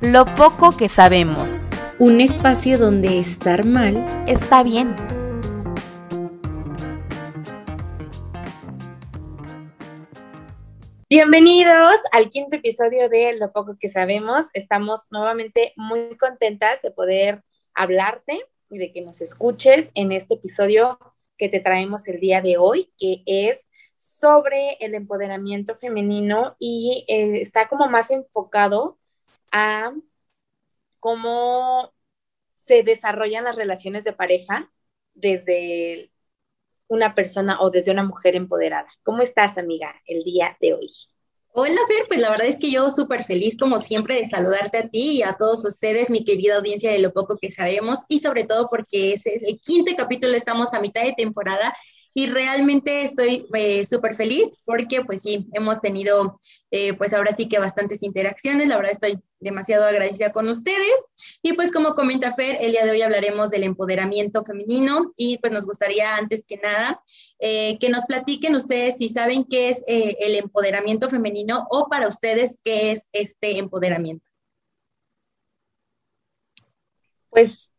lo poco que sabemos. Un espacio donde estar mal está bien. Bienvenidos al quinto episodio de Lo poco que sabemos. Estamos nuevamente muy contentas de poder hablarte y de que nos escuches en este episodio que te traemos el día de hoy, que es sobre el empoderamiento femenino y eh, está como más enfocado cómo se desarrollan las relaciones de pareja desde una persona o desde una mujer empoderada. ¿Cómo estás, amiga, el día de hoy? Hola, Fer, pues la verdad es que yo súper feliz, como siempre, de saludarte a ti y a todos ustedes, mi querida audiencia de lo poco que sabemos, y sobre todo porque es el quinto capítulo, estamos a mitad de temporada y realmente estoy eh, súper feliz porque pues sí, hemos tenido eh, pues ahora sí que bastantes interacciones, la verdad estoy demasiado agradecida con ustedes y pues como comenta Fer, el día de hoy hablaremos del empoderamiento femenino y pues nos gustaría antes que nada eh, que nos platiquen ustedes si saben qué es el empoderamiento femenino o para ustedes qué es este empoderamiento. Pues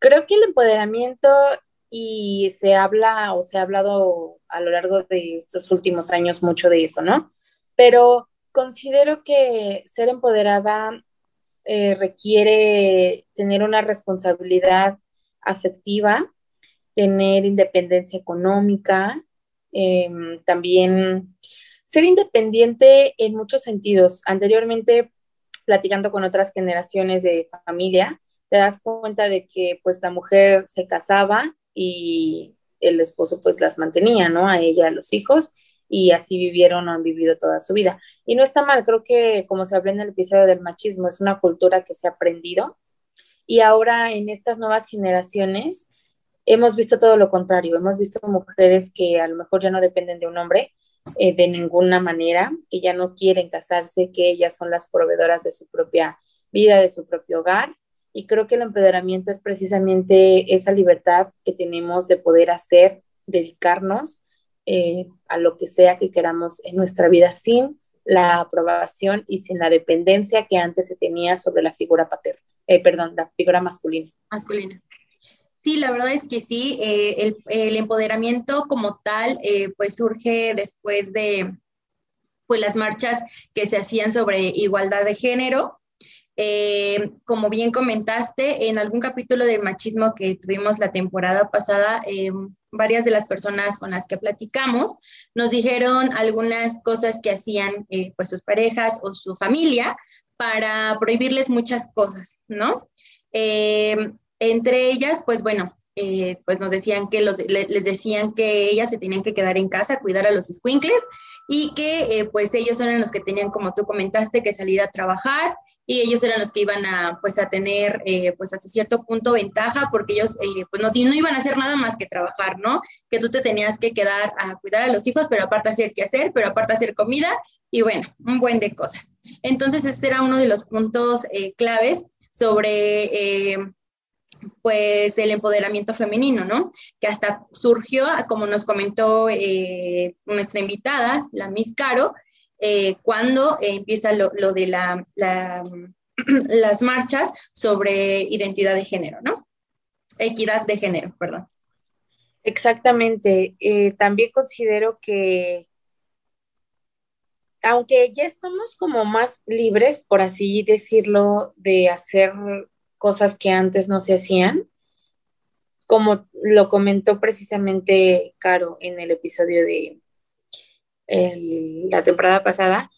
creo que el empoderamiento y se habla o se ha hablado a lo largo de estos últimos años mucho de eso, ¿no? Pero considero que ser empoderada eh, requiere tener una responsabilidad afectiva, tener independencia económica, em, también ser independiente en muchos sentidos. Anteriormente, platicando con otras generaciones de familia, te das cuenta de que pues la mujer se casaba y el esposo pues las mantenía, ¿no? A ella, a los hijos, y así vivieron o han vivido toda su vida. Y no está mal, creo que como se habló en el episodio del machismo, es una cultura que se ha aprendido. Y ahora en estas nuevas generaciones hemos visto todo lo contrario, hemos visto mujeres que a lo mejor ya no dependen de un hombre eh, de ninguna manera, que ya no quieren casarse, que ellas son las proveedoras de su propia vida, de su propio hogar. Y creo que el empoderamiento es precisamente esa libertad que tenemos de poder hacer, dedicarnos eh, a lo que sea que queramos en nuestra vida sin la aprobación y sin la dependencia que antes se tenía sobre la figura paterna, eh, perdón, la figura masculina. Masculina. Sí, la verdad es que sí, eh, el, el, empoderamiento como tal, pues surge después de pues, las marchas que se hacían sobre igualdad de género, eh, como bien comentaste, en algún capítulo de machismo que tuvimos la temporada pasada, eh, varias de las personas con las que platicamos nos dijeron algunas cosas que hacían eh, pues sus parejas o su familia para prohibirles muchas cosas, ¿no? entre ellas, pues bueno, pues nos decían que les decían que ellas se tenían que quedar en casa, cuidar a los squinkles y que pues ellos eran los que tenían, como tú comentaste, que salir a trabajar y ellos eran los que iban a, pues, a tener, eh, pues, hasta cierto punto ventaja, porque ellos, eh, pues, no, no iban a hacer nada más que trabajar, ¿no? Que tú te tenías que quedar a cuidar a los hijos, pero aparte hacer qué hacer, pero aparte hacer comida, y bueno, un buen de cosas. Entonces, ese era uno de los puntos eh, claves sobre, pues, el empoderamiento femenino, ¿no? Que hasta surgió, como nos comentó nuestra invitada, la Miss Caro, eh, cuando eh, empieza lo, de la, las marchas sobre identidad de género, ¿no? Equidad de género, perdón. Exactamente. Eh, también considero que, aunque ya estamos como más libres, por así decirlo, de hacer cosas que antes no se hacían, como lo comentó precisamente Caro en el episodio de, la temporada pasada,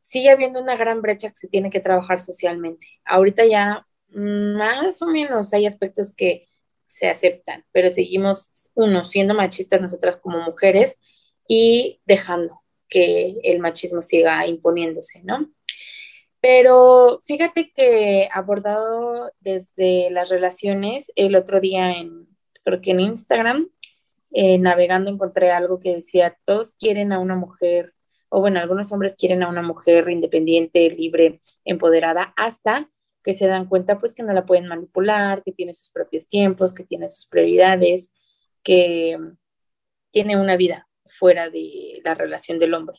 sigue habiendo una gran brecha que se tiene que trabajar socialmente. Ahorita ya más o menos hay aspectos que se aceptan, pero seguimos, uno, siendo machistas nosotras como mujeres y dejando que el machismo siga imponiéndose, ¿no? Pero fíjate que abordado desde las relaciones, el otro día en, creo que en Instagram, eh, navegando encontré algo que decía, todos quieren a una mujer, o bueno, algunos hombres quieren a una mujer independiente, libre, empoderada, hasta que se dan cuenta pues que no la pueden manipular, que tiene sus propios tiempos, que tiene sus prioridades, que tiene una vida fuera de la relación del hombre.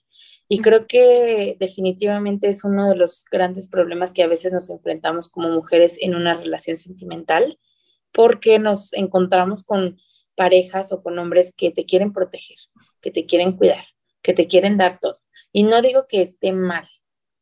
Y creo que definitivamente es uno de los grandes problemas que a veces nos enfrentamos como mujeres en una relación sentimental, porque nos encontramos con parejas o con hombres que te quieren proteger, que te quieren cuidar, que te quieren dar todo. Y no digo que esté mal,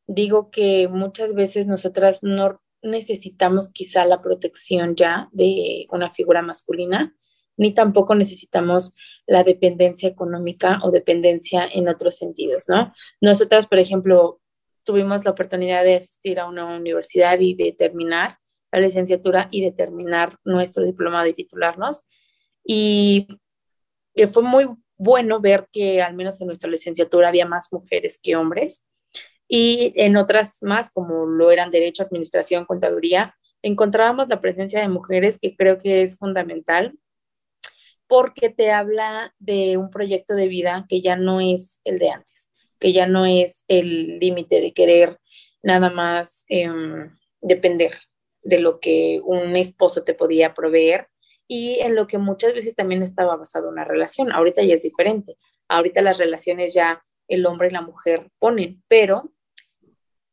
digo que muchas veces nosotras no necesitamos quizá la protección ya de una figura masculina, ni tampoco necesitamos la dependencia económica o dependencia en otros sentidos, ¿no? Nosotras, por ejemplo, tuvimos la oportunidad de asistir a una universidad y de terminar la licenciatura y de terminar nuestro diplomado y titularnos. Y fue muy bueno ver que al menos en nuestra licenciatura había más mujeres que hombres y en otras más, como lo eran Derecho, Administración, Contaduría, encontrábamos la presencia de mujeres que creo que es fundamental porque te habla de un proyecto de vida que ya no es el de antes, que ya no es el límite de querer nada más em, depender de lo que un esposo te podía proveer y en lo que muchas veces también estaba basado una relación. Ahorita ya es diferente. Ahorita las relaciones ya el hombre y la mujer ponen, pero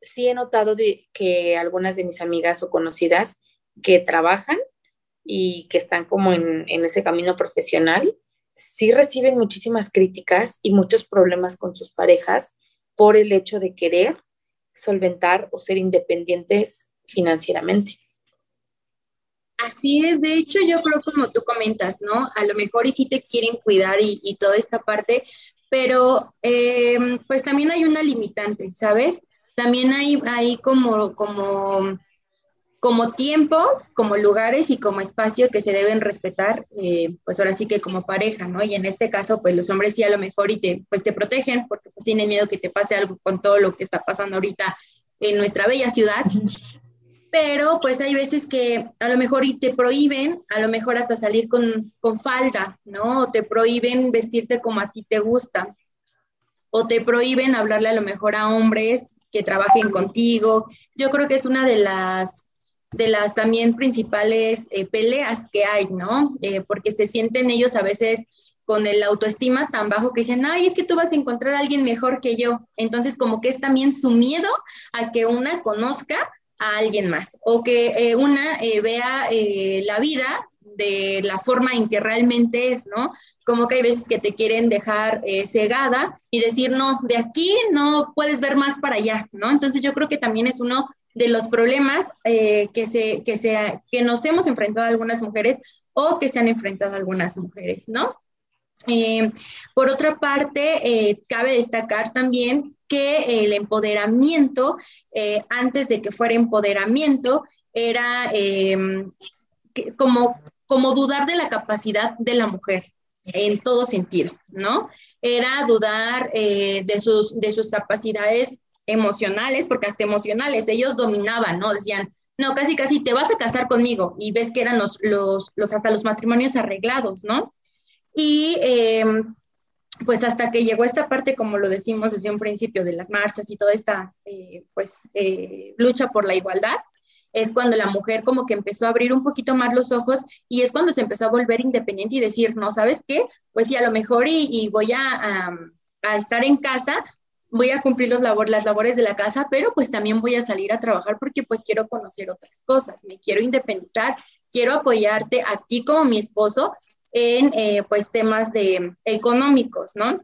sí he notado de que algunas de mis amigas o conocidas que trabajan y que están como en, en ese camino profesional, sí reciben muchísimas críticas y muchos problemas con sus parejas por el hecho de querer solventar o ser independientes financieramente. Así es, de hecho yo creo como tú comentas, ¿no? A lo mejor y sí te quieren cuidar y, y toda esta parte, pero eh, pues también hay una limitante, ¿sabes? también hay, hay como, como, como tiempos, como lugares y como espacio que se deben respetar, eh, pues ahora sí que como pareja, ¿no? Y en este caso, pues los hombres sí a lo mejor y te, pues te protegen porque pues tienen miedo que te pase algo con todo lo que está pasando ahorita en nuestra bella ciudad. Pero pues hay veces que a lo mejor y te prohíben, a lo mejor hasta salir con, con falda, ¿no? O te prohíben vestirte como a ti te gusta. O te prohíben hablarle a lo mejor a hombres que trabajen contigo. Yo creo que es una de las de las también principales eh, peleas que hay, ¿no? Eh, porque se sienten ellos a veces con el autoestima tan bajo que dicen, ay, es que tú vas a encontrar a alguien mejor que yo. Entonces, como que es también su miedo a que una conozca a alguien más o que eh, una vea la vida de la forma en que realmente es, ¿no? Como que hay veces que te quieren dejar eh, cegada y decir, no, de aquí no puedes ver más para allá, ¿no? Entonces yo creo que también es uno de los problemas eh, que, se, que, se, que nos hemos enfrentado algunas mujeres o que se han enfrentado algunas mujeres, ¿no? Eh, por otra parte, cabe destacar también que el empoderamiento, antes de que fuera empoderamiento, era como como dudar de la capacidad de la mujer en todo sentido, ¿no? Era dudar eh, de, sus, de sus capacidades emocionales, porque hasta emocionales, ellos dominaban, ¿no? Decían, no, casi, casi te vas a casar conmigo, y ves que eran los, los, los hasta los matrimonios arreglados, ¿no? Y em, pues hasta que llegó esta parte, como lo decimos desde un principio, de las marchas y toda esta, eh, pues, eh, lucha por la igualdad, es cuando la mujer como que empezó a abrir un poquito más los ojos y es cuando se empezó a volver independiente y decir, no, ¿sabes qué? Pues sí, a lo mejor y, voy a, estar en casa, voy a cumplir los labor, las labores de la casa, pero pues también voy a salir a trabajar porque pues quiero conocer otras cosas, me quiero independizar, quiero apoyarte a ti como mi esposo en eh, pues temas de económicos, ¿no?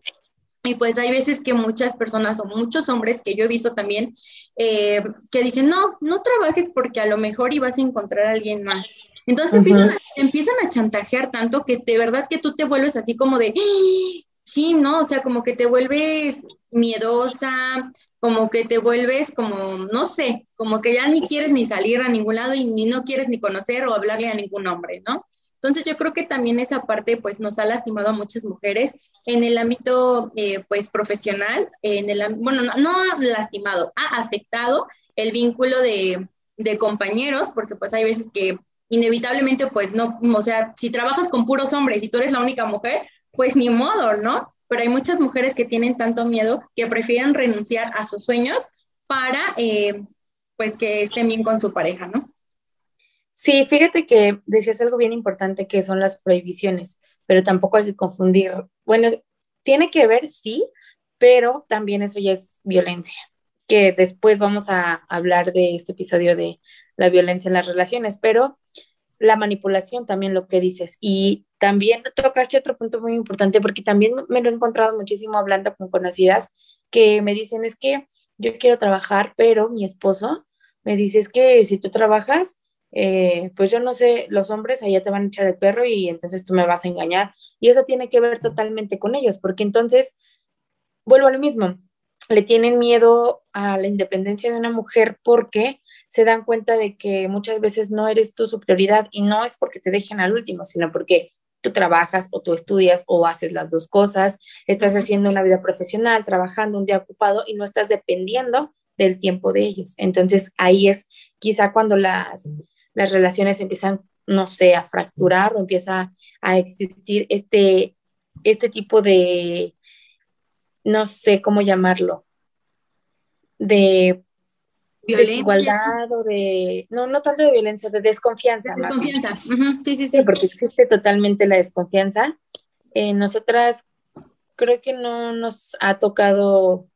Y pues hay veces que muchas personas o muchos hombres que yo he visto también eh, que dicen, no, no trabajes porque a lo mejor ibas a encontrar a alguien más. Entonces empiezan, a, empiezan a chantajear tanto que de verdad que tú te vuelves así como de, ¡Ah!". sí, ¿no? O sea, como que te vuelves miedosa, como que te vuelves como, no sé, como que ya ni quieres ni salir a ningún lado y ni no quieres ni conocer o hablarle a ningún hombre, ¿no? Entonces yo creo que también esa parte pues nos ha lastimado a muchas mujeres en el ámbito eh, pues profesional, en el, bueno, no, no, lastimado, ha afectado el vínculo de, de compañeros, porque pues hay veces que inevitablemente pues no, o sea, si trabajas con puros hombres y tú eres la única mujer, pues ni modo, ¿no? Pero hay muchas mujeres que tienen tanto miedo que prefieren renunciar a sus sueños para eh, pues que estén bien con su pareja, ¿no? Sí, fíjate que decías algo bien importante que son las prohibiciones, pero tampoco hay que confundir. Bueno, tiene que ver, sí, pero también eso ya es violencia, que después vamos a hablar de este episodio de la violencia en las relaciones, pero la manipulación también lo que dices. Y también tocaste otro punto muy importante porque también me lo he encontrado muchísimo hablando con conocidas que me dicen es que yo quiero trabajar, pero mi esposo me dice es que si tú trabajas, eh, pues yo no sé, los hombres allá te van a echar el perro y entonces tú me vas a engañar. Y eso tiene que ver totalmente con ellos, porque entonces, vuelvo a lo mismo, le tienen miedo a la independencia de una mujer porque se dan cuenta de que muchas veces no eres tú su prioridad y no es porque te dejen al último, sino porque tú trabajas o tú estudias o haces las dos cosas, estás haciendo una vida profesional, trabajando un día ocupado y no estás dependiendo del tiempo de ellos. Entonces ahí es quizá cuando las, las relaciones empiezan, no sé, a fracturar o empieza a existir este, este tipo de, no sé cómo llamarlo, de desigualdad o de, no, no tanto de violencia, de desconfianza. desconfianza, sí, sí, sí, porque existe totalmente la desconfianza. Eh, nosotras creo que no nos ha tocado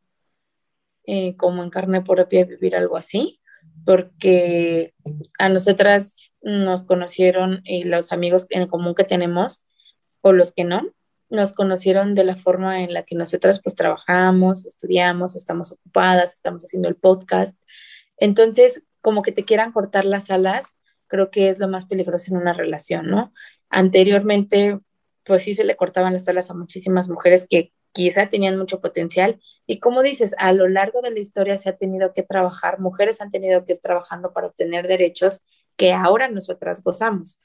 eh, como en carne propia vivir algo así, porque a nosotras nos conocieron y los amigos en común que tenemos, o los que no, nos conocieron de la forma en la que nosotras pues trabajamos, estudiamos, estamos ocupadas, estamos haciendo el podcast. Entonces, como que te quieran cortar las alas, creo que es lo más peligroso en una relación, ¿no? Anteriormente, pues sí se le cortaban las alas a muchísimas mujeres que quizá tenían mucho potencial. Y como dices, a lo largo de la historia se ha tenido que trabajar, mujeres han tenido que ir trabajando para obtener derechos que ahora nosotras gozamos.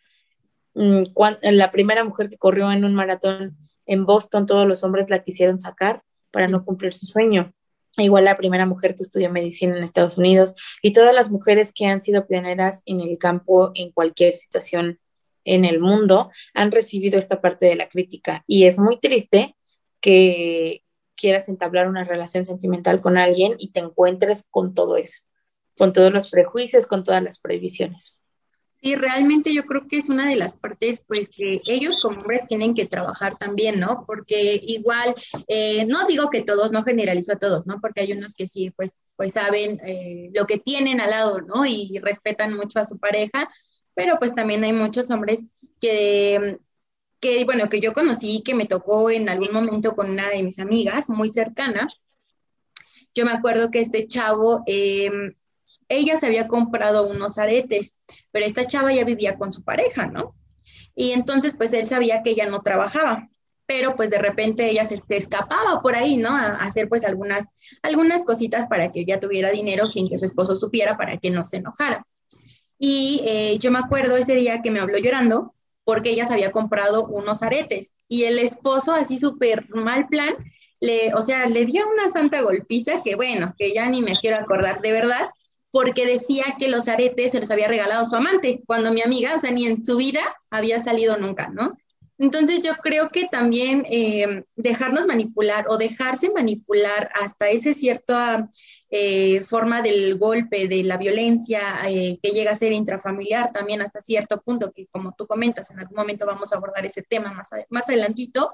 Mm, la primera mujer que corrió en un maratón en Boston, todos los hombres la quisieron sacar para no cumplir su sueño igual la primera mujer que estudió medicina en Estados Unidos y todas las mujeres que han sido pioneras en el campo en cualquier situación en el mundo han recibido esta parte de la crítica y es muy triste que quieras entablar una relación sentimental con alguien y te encuentres con todo eso, con todos los prejuicios, con todas las prohibiciones. Sí, realmente yo creo que es una de las partes, pues, que ellos como hombres tienen que trabajar también, ¿no? Porque igual, eh, no digo que todos, no generalizo a todos, ¿no? Porque hay unos que sí, pues, pues saben eh, lo que tienen al lado, ¿no? Y respetan mucho a su pareja, pero pues también hay muchos hombres que, que, bueno, que yo conocí, que me tocó en algún momento con una de mis amigas muy cercana. Yo me acuerdo que este chavo em, ella se había comprado unos aretes, pero esta chava ya vivía con su pareja, ¿no? Y entonces, pues él sabía que ella no trabajaba, pero pues de repente ella se, escapaba por ahí, ¿no? A, hacer pues algunas, algunas cositas para que ella tuviera dinero sin que su esposo supiera, para que no se enojara. Y eh, yo me acuerdo ese día que me habló llorando porque ella se había comprado unos aretes y el esposo así súper mal plan, le, o sea, le dio una santa golpiza que bueno, que ya ni me quiero acordar de verdad, porque decía que los aretes se los había regalado su amante, cuando mi amiga, o sea, ni en su vida había salido nunca, ¿no? Entonces yo creo que también eh, dejarnos manipular o dejarse manipular hasta esa cierta eh, forma del golpe, de la violencia eh, que llega a ser intrafamiliar también hasta cierto punto, que como tú comentas, en algún momento vamos a abordar ese tema más, más adelantito,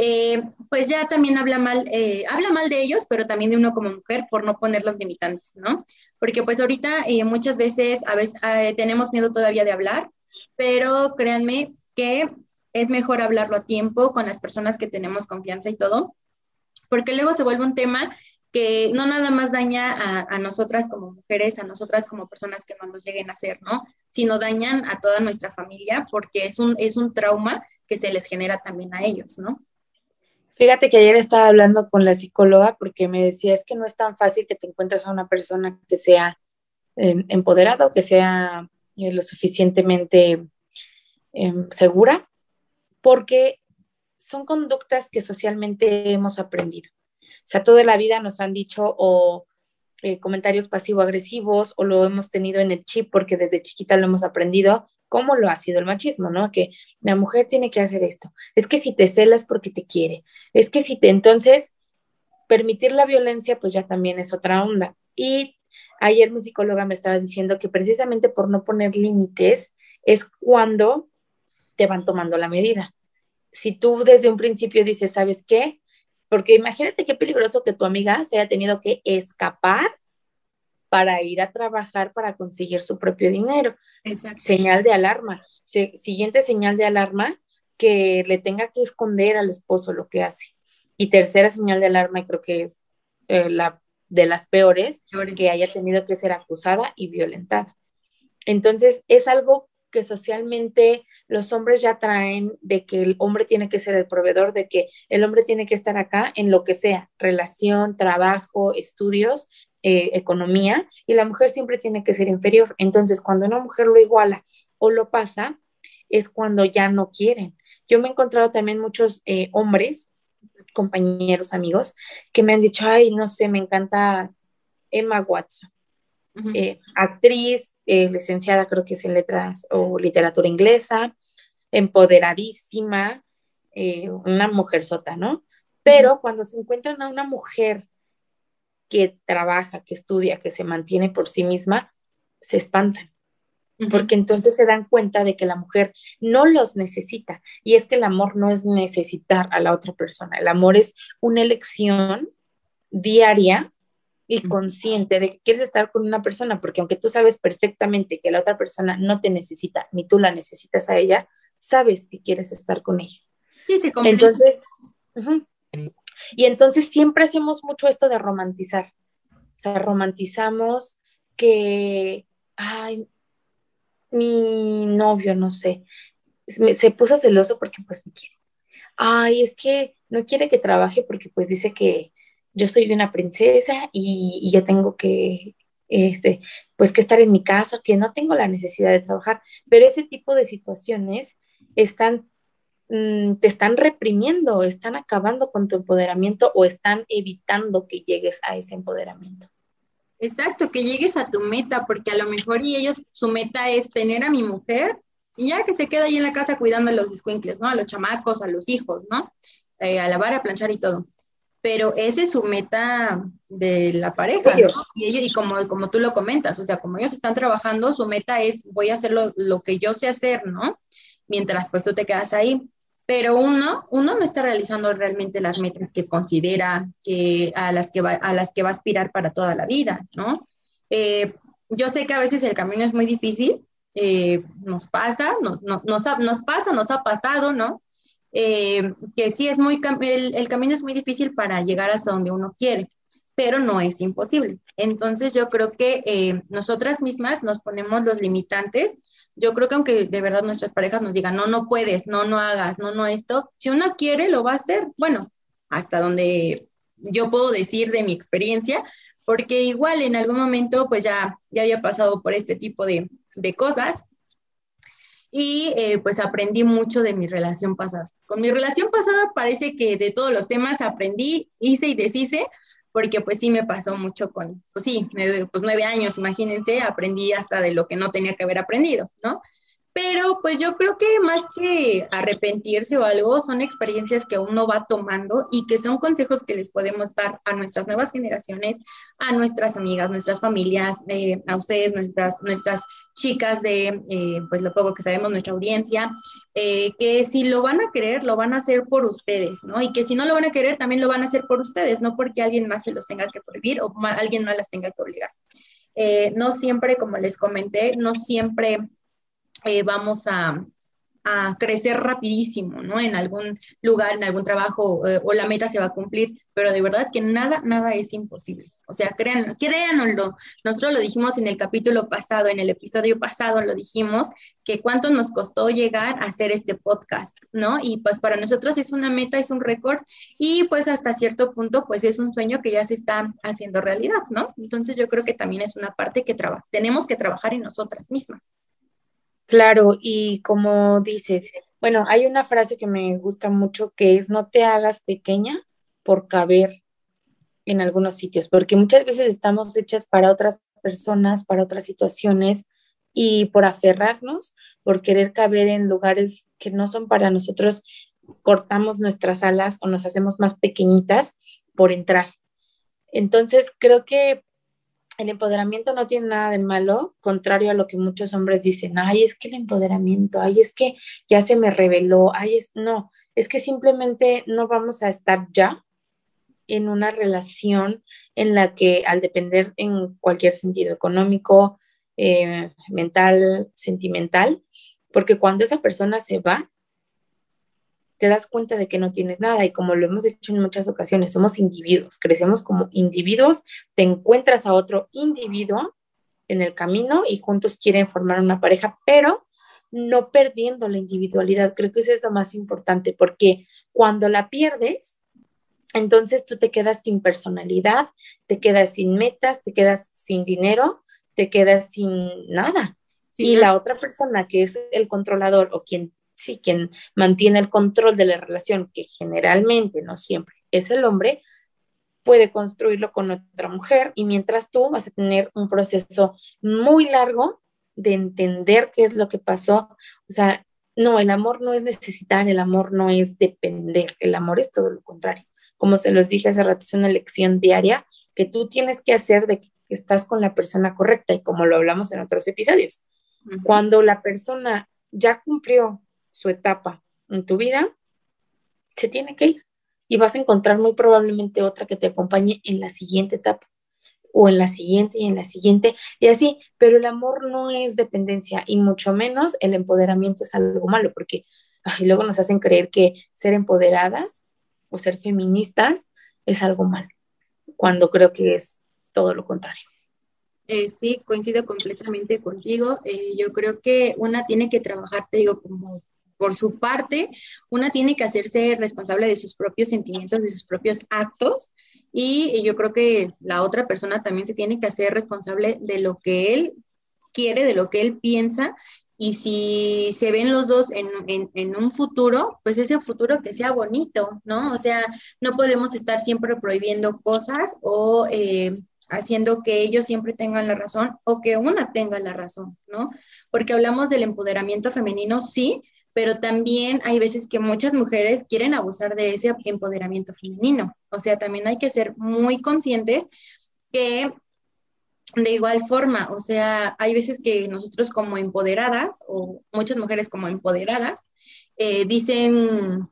eh, pues ya también habla mal, eh, habla mal de ellos, pero también de uno como mujer por no poner los limitantes, ¿no? Porque pues ahorita eh, muchas veces, a veces tenemos miedo todavía de hablar, pero créanme que es mejor hablarlo a tiempo con las personas que tenemos confianza y todo, porque luego se vuelve un tema que no nada más daña a, a, nosotras como mujeres, a nosotras como personas que no nos lleguen a hacer, ¿no? Sino dañan a toda nuestra familia porque es un, es un trauma que se les genera también a ellos, ¿no? Fíjate que ayer estaba hablando con la psicóloga porque me decía, es que no es tan fácil que te encuentres a una persona que sea eh, empoderada o que sea eh, lo suficientemente em, segura, porque son conductas que socialmente hemos aprendido. O sea, toda la vida nos han dicho o eh, comentarios pasivo-agresivos o lo hemos tenido en el chip porque desde chiquita lo hemos aprendido, cómo lo ha sido el machismo, ¿no? Que la mujer tiene que hacer esto. Es que si te celas porque te quiere. Es que si te entonces permitir la violencia, pues ya también es otra onda. Y ayer mi psicóloga me estaba diciendo que precisamente por no poner límites es cuando te van tomando la medida. Si tú desde un principio dices, ¿sabes qué? Porque imagínate qué peligroso que tu amiga se haya tenido que escapar para ir a trabajar para conseguir su propio dinero. Señal de alarma. siguiente señal de alarma, que le tenga que esconder al esposo lo que hace. Y tercera señal de alarma, y creo que es eh, la de las peores, que haya tenido que ser acusada y violentada. Entonces, es algo que socialmente los hombres ya traen de que el hombre tiene que ser el proveedor, de que el hombre tiene que estar acá en lo que sea, relación, trabajo, estudios, eh, economía, y la mujer siempre tiene que ser inferior. Entonces, cuando una mujer lo iguala o lo pasa, es cuando ya no quieren. Yo me he encontrado también muchos eh, hombres, compañeros, amigos, que me han dicho, ay, no sé, me encanta Emma Watson eh, actriz, licenciada creo que es en letras o literatura inglesa, empoderadísima, una mujer sota, ¿no? Pero cuando se encuentran a una mujer que trabaja, que estudia, que se mantiene por sí misma, se espantan. Porque entonces se dan cuenta de que la mujer no los necesita. Y es que el amor no es necesitar a la otra persona. El amor es una elección diaria y consciente de que quieres estar con una persona, porque aunque tú sabes perfectamente que la otra persona no te necesita, ni tú la necesitas a ella, sabes que quieres estar con ella. Sí, se Entonces, y entonces siempre hacemos mucho esto de romantizar. O sea, romantizamos que, ay, mi novio, no sé, se puso celoso porque pues me quiere. Ay, es que no quiere que trabaje porque pues dice que, yo soy una princesa y, yo tengo que, este, pues que estar en mi casa, que no tengo la necesidad de trabajar, pero ese tipo de situaciones están, mm, te están reprimiendo, están acabando con tu empoderamiento o están evitando que llegues a ese empoderamiento. Exacto, que llegues a tu meta, porque a lo mejor y ellos, su meta es tener a mi mujer y ya que se queda ahí en la casa cuidando a los escuincles, ¿no? A los chamacos, a los hijos, ¿no? Eh, a lavar, a planchar y todo pero esa es su meta de la pareja, ¿no? Y, y como, como tú lo comentas, o sea, como ellos están trabajando, su meta es, voy a hacer lo, que yo sé hacer, ¿no? Mientras pues tú te quedas ahí. Pero uno, uno no está realizando realmente las metas que considera que a las que va, a aspirar para toda la vida, ¿no? Eh, yo sé que a veces el camino es muy difícil, eh, nos pasa, no, nos, nos pasa, nos ha pasado, ¿no? Eh, que sí es muy, el, camino es muy difícil para llegar hasta donde uno quiere, pero no es imposible. Entonces yo creo que nosotras mismas nos ponemos los limitantes. Yo creo que aunque de verdad nuestras parejas nos digan, no, no puedes, no, no hagas, no, no esto, si uno quiere, lo va a hacer. Bueno, hasta donde yo puedo decir de mi experiencia, porque igual en algún momento pues ya, ya había pasado por este tipo de, de cosas y eh, pues aprendí mucho de mi relación pasada. Con mi relación pasada parece que de todos los temas aprendí, hice y deshice, porque pues sí me pasó mucho con, pues sí, nueve, pues nueve años, imagínense, aprendí hasta de lo que no tenía que haber aprendido, ¿no? Pero pues yo creo que más que arrepentirse o algo, son experiencias que uno va tomando y que son consejos que les podemos dar a nuestras nuevas generaciones, a nuestras amigas, nuestras familias, eh, a ustedes, nuestras, nuestras chicas de, eh, pues lo poco que sabemos, nuestra audiencia, eh, que si lo van a querer, lo van a hacer por ustedes, ¿no? Y que si no lo van a querer, también lo van a hacer por ustedes, no porque alguien más se los tenga que prohibir o alguien más las tenga que obligar. no siempre, como les comenté, no siempre eh, vamos a, crecer rapidísimo, ¿no? En algún lugar, en algún trabajo, eh, o la meta se va a cumplir, pero de verdad que nada, nada es imposible. O sea, créanlo, créanlo. Nosotros lo dijimos en el capítulo pasado, en el episodio pasado lo dijimos, que cuánto nos costó llegar a hacer este podcast, ¿no? Y pues para nosotros es una meta, es un récord y pues hasta cierto punto pues es un sueño que ya se está haciendo realidad, ¿no? Entonces yo creo que también es una parte que tenemos que trabajar en nosotras mismas. Claro, y como dices, bueno, hay una frase que me gusta mucho que es no te hagas pequeña por caber en algunos sitios, porque muchas veces estamos hechas para otras personas, para otras situaciones, y por aferrarnos, por querer caber en lugares que no son para nosotros, cortamos nuestras alas o nos hacemos más pequeñitas por entrar. Entonces, creo que el empoderamiento no tiene nada de malo, contrario a lo que muchos hombres dicen, ay, es que el empoderamiento, ay, es que ya se me reveló, ay, es, no, es que simplemente no vamos a estar ya en una relación en la que al depender en cualquier sentido económico, eh, mental, sentimental, porque cuando esa persona se va, te das cuenta de que no tienes nada y como lo hemos dicho en muchas ocasiones, somos individuos, crecemos como individuos, te encuentras a otro individuo en el camino y juntos quieren formar una pareja, pero no perdiendo la individualidad. Creo que eso es lo más importante porque cuando la pierdes, entonces tú te quedas sin personalidad, te quedas sin metas, te quedas sin dinero te quedas sin nada. y la otra persona que es el controlador o quien, sí, quien mantiene el control de la relación, que generalmente, no siempre, es el hombre, puede construirlo con otra mujer y mientras tú vas a tener un proceso muy largo de entender qué es lo que pasó. O sea, no, el amor no es necesitar, el amor no es depender, el amor es todo lo contrario. Como se los dije hace rato, es una lección diaria que tú tienes que hacer de que estás con la persona correcta y como lo hablamos en otros episodios. Cuando la persona ya cumplió su etapa en tu vida, se tiene que ir y vas a encontrar muy probablemente otra que te acompañe en la siguiente etapa o en la siguiente y en la siguiente y así, pero el amor no es dependencia y mucho menos el empoderamiento es algo malo porque luego nos hacen creer que ser empoderadas o ser feministas es algo malo, cuando creo que es todo lo contrario. Eh, sí, coincido completamente contigo. Eh, yo creo que una tiene que trabajar, te digo, como por su parte, una tiene que hacerse responsable de sus propios sentimientos, de sus propios actos, y yo creo que la otra persona también se tiene que hacer responsable de lo que él quiere, de lo que él piensa, y si se ven los dos en, en, un futuro, pues ese futuro que sea bonito, ¿no? O sea, no podemos estar siempre prohibiendo cosas o eh, haciendo que ellos siempre tengan la razón o que una tenga la razón, ¿no? Porque hablamos del empoderamiento femenino, sí, pero también hay veces que muchas mujeres quieren abusar de ese empoderamiento femenino. O sea, también hay que ser muy conscientes que de igual forma, o sea, hay veces que nosotros como empoderadas o muchas mujeres como empoderadas eh, dicen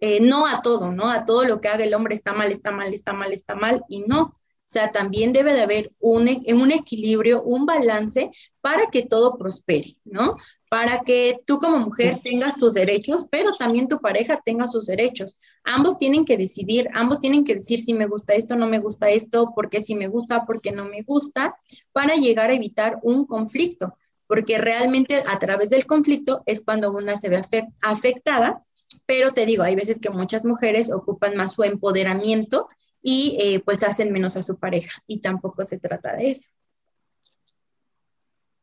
eh, no a todo, ¿no? A todo lo que haga el hombre está mal, está mal, está mal, está mal y no. O sea, también debe de haber un, un equilibrio, un balance para que todo prospere, ¿no? Para que tú como mujer tengas tus derechos, pero también tu pareja tenga sus derechos. Ambos tienen que decidir, ambos tienen que decir si me gusta esto, no me gusta esto, porque si me gusta, porque no me gusta, para llegar a evitar un conflicto, porque realmente a través del conflicto es cuando una se ve afectada, pero te digo, hay veces que muchas mujeres ocupan más su empoderamiento y eh, pues hacen menos a su pareja y tampoco se trata de eso.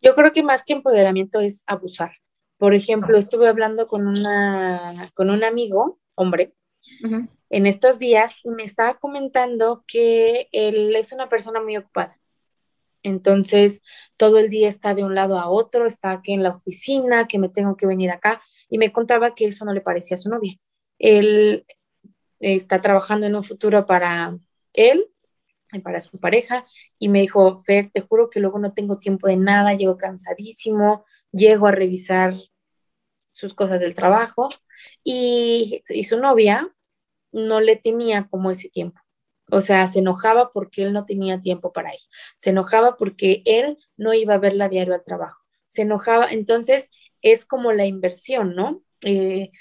Yo creo que más que empoderamiento es abusar. Por ejemplo, estuve hablando con, una, con un amigo, hombre, en estos días y me estaba comentando que él es una persona muy ocupada. Entonces, todo el día está de un lado a otro, está aquí en la oficina, que me tengo que venir acá, y me contaba que eso no le parecía a su novia. Él está trabajando en un futuro para él para su pareja y me dijo, Fer, te juro que luego no tengo tiempo de nada, llego cansadísimo, llego a revisar sus cosas del trabajo y, su novia no le tenía como ese tiempo. O sea, se enojaba porque él no tenía tiempo para ir. Se enojaba porque él no iba a verla diario al trabajo. Se enojaba, entonces es como la inversión, ¿no? Eh,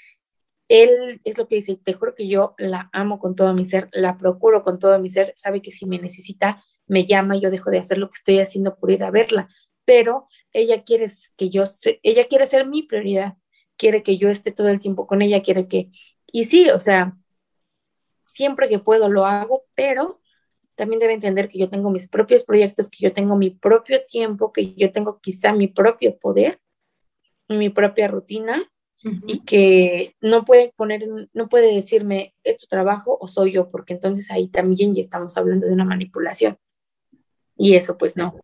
él es lo que dice, te juro que yo la amo con todo mi ser, la procuro con todo mi ser, sabe que si me necesita, me llama, yo dejo de hacer lo que estoy haciendo por ir a verla, pero ella quiere que yo, ella quiere ser mi prioridad, quiere que yo esté todo el tiempo con ella, quiere que, y sí, o sea, siempre que puedo lo hago, pero también debe entender que yo tengo mis propios proyectos, que yo tengo mi propio tiempo, que yo tengo quizá mi propio poder, mi propia rutina, y que no puede poner, no puede decirme es tu trabajo o soy yo, porque entonces ahí también ya estamos hablando de una manipulación. Y eso pues no,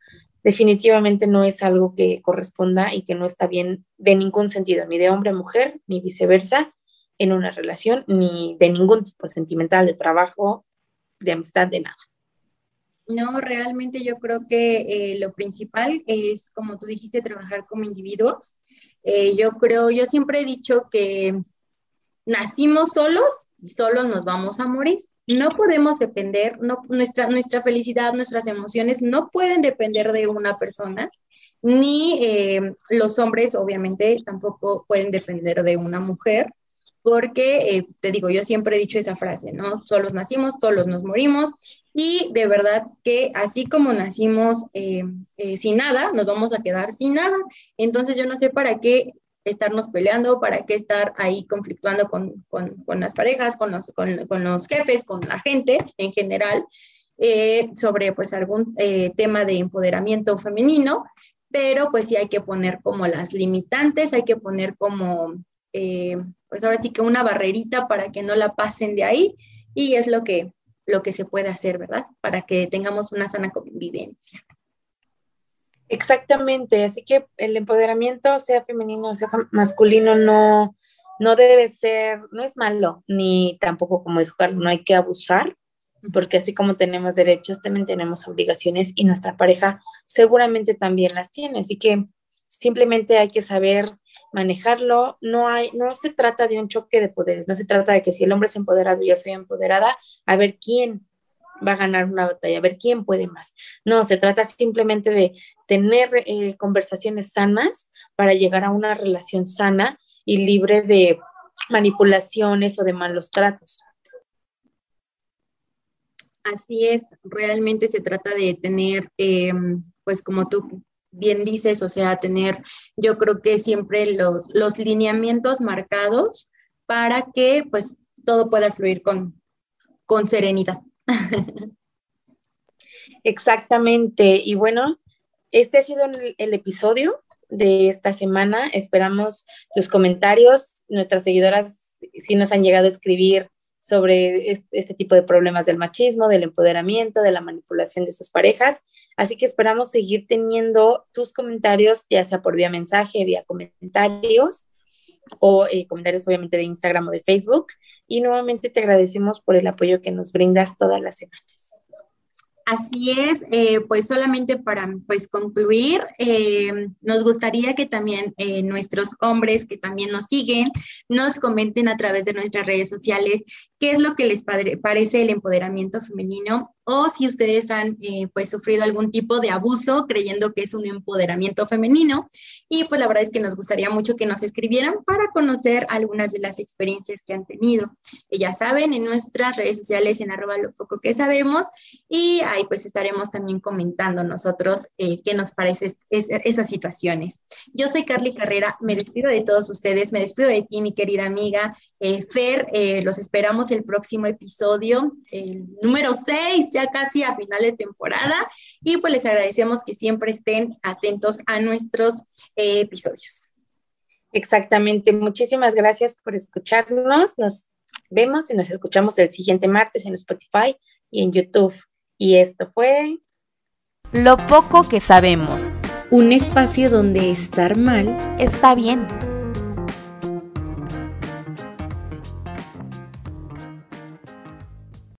definitivamente no es algo que corresponda y que no está bien de ningún sentido, ni de hombre a mujer, ni viceversa, en una relación, ni de ningún tipo sentimental, de trabajo, de amistad, de nada. No, realmente yo creo que eh, lo principal es, como tú dijiste, trabajar como individuos. Eh, yo creo, yo siempre he dicho que nacimos solos y solos nos vamos a morir. No podemos depender, no, nuestra, nuestra felicidad, nuestras emociones no pueden depender de una persona, ni eh, los hombres obviamente tampoco pueden depender de una mujer porque, eh, te digo, yo siempre he dicho esa frase, ¿no? Solos nacimos, solos nos morimos, y de verdad que así como nacimos eh, eh, sin nada, nos vamos a quedar sin nada. Entonces yo no sé para qué estarnos peleando, para qué estar ahí conflictuando con, las parejas, con los, con, los jefes, con la gente en general, sobre pues algún tema de empoderamiento femenino, pero pues sí hay que poner como las limitantes, hay que poner como eh, pues ahora sí que una barrerita para que no la pasen de ahí y es lo que, lo que se puede hacer, ¿verdad? Para que tengamos una sana convivencia. Exactamente, así que el empoderamiento, sea femenino o sea masculino, no, no debe ser, no es malo, ni tampoco como dijo Carlos, no hay que abusar, porque así como tenemos derechos, también tenemos obligaciones y nuestra pareja seguramente también las tiene, así que simplemente hay que saber manejarlo, no hay, no se trata de un choque de poderes, no se trata de que si el hombre es empoderado y yo soy empoderada, a ver quién va a ganar una batalla, a ver quién puede más. No, se trata simplemente de tener eh, conversaciones sanas para llegar a una relación sana y libre de manipulaciones o de malos tratos. Así es, realmente se trata de tener, em, pues como tú bien dices, o sea, tener yo creo que siempre los, los lineamientos marcados para que pues todo pueda fluir con, con serenidad. Exactamente. Y bueno, este ha sido el, el, episodio de esta semana. Esperamos sus comentarios. Nuestras seguidoras si nos han llegado a escribir sobre este, tipo de problemas del machismo, del empoderamiento, de la manipulación de sus parejas. Así que esperamos seguir teniendo tus comentarios, ya sea por vía mensaje, vía comentarios o eh, comentarios obviamente de Instagram o de Facebook. Y nuevamente te agradecemos por el apoyo que nos brindas todas las semanas. Así es, eh, pues solamente para pues concluir, eh, nos gustaría que también eh, nuestros hombres que también nos siguen nos comenten a través de nuestras redes sociales qué es lo que les parece el empoderamiento femenino o si ustedes han pues sufrido algún tipo de abuso creyendo que es un empoderamiento femenino. Y pues la verdad es que nos gustaría mucho que nos escribieran para conocer algunas de las experiencias que han tenido. Y ya saben, en nuestras redes sociales en arroba lo poco que sabemos y ahí pues estaremos también comentando nosotros eh, qué nos parece esas situaciones. Yo soy Carly Carrera, me despido de todos ustedes, me despido de ti mi querida amiga eh, Fer, los esperamos el próximo episodio, el número 6 ya casi a final de temporada y pues les agradecemos que siempre estén atentos a nuestros eh, episodios. Exactamente, muchísimas gracias por escucharnos. Nos vemos y nos escuchamos el siguiente martes en Spotify y en YouTube. Y esto fue Lo poco que sabemos. Un espacio donde estar mal está bien.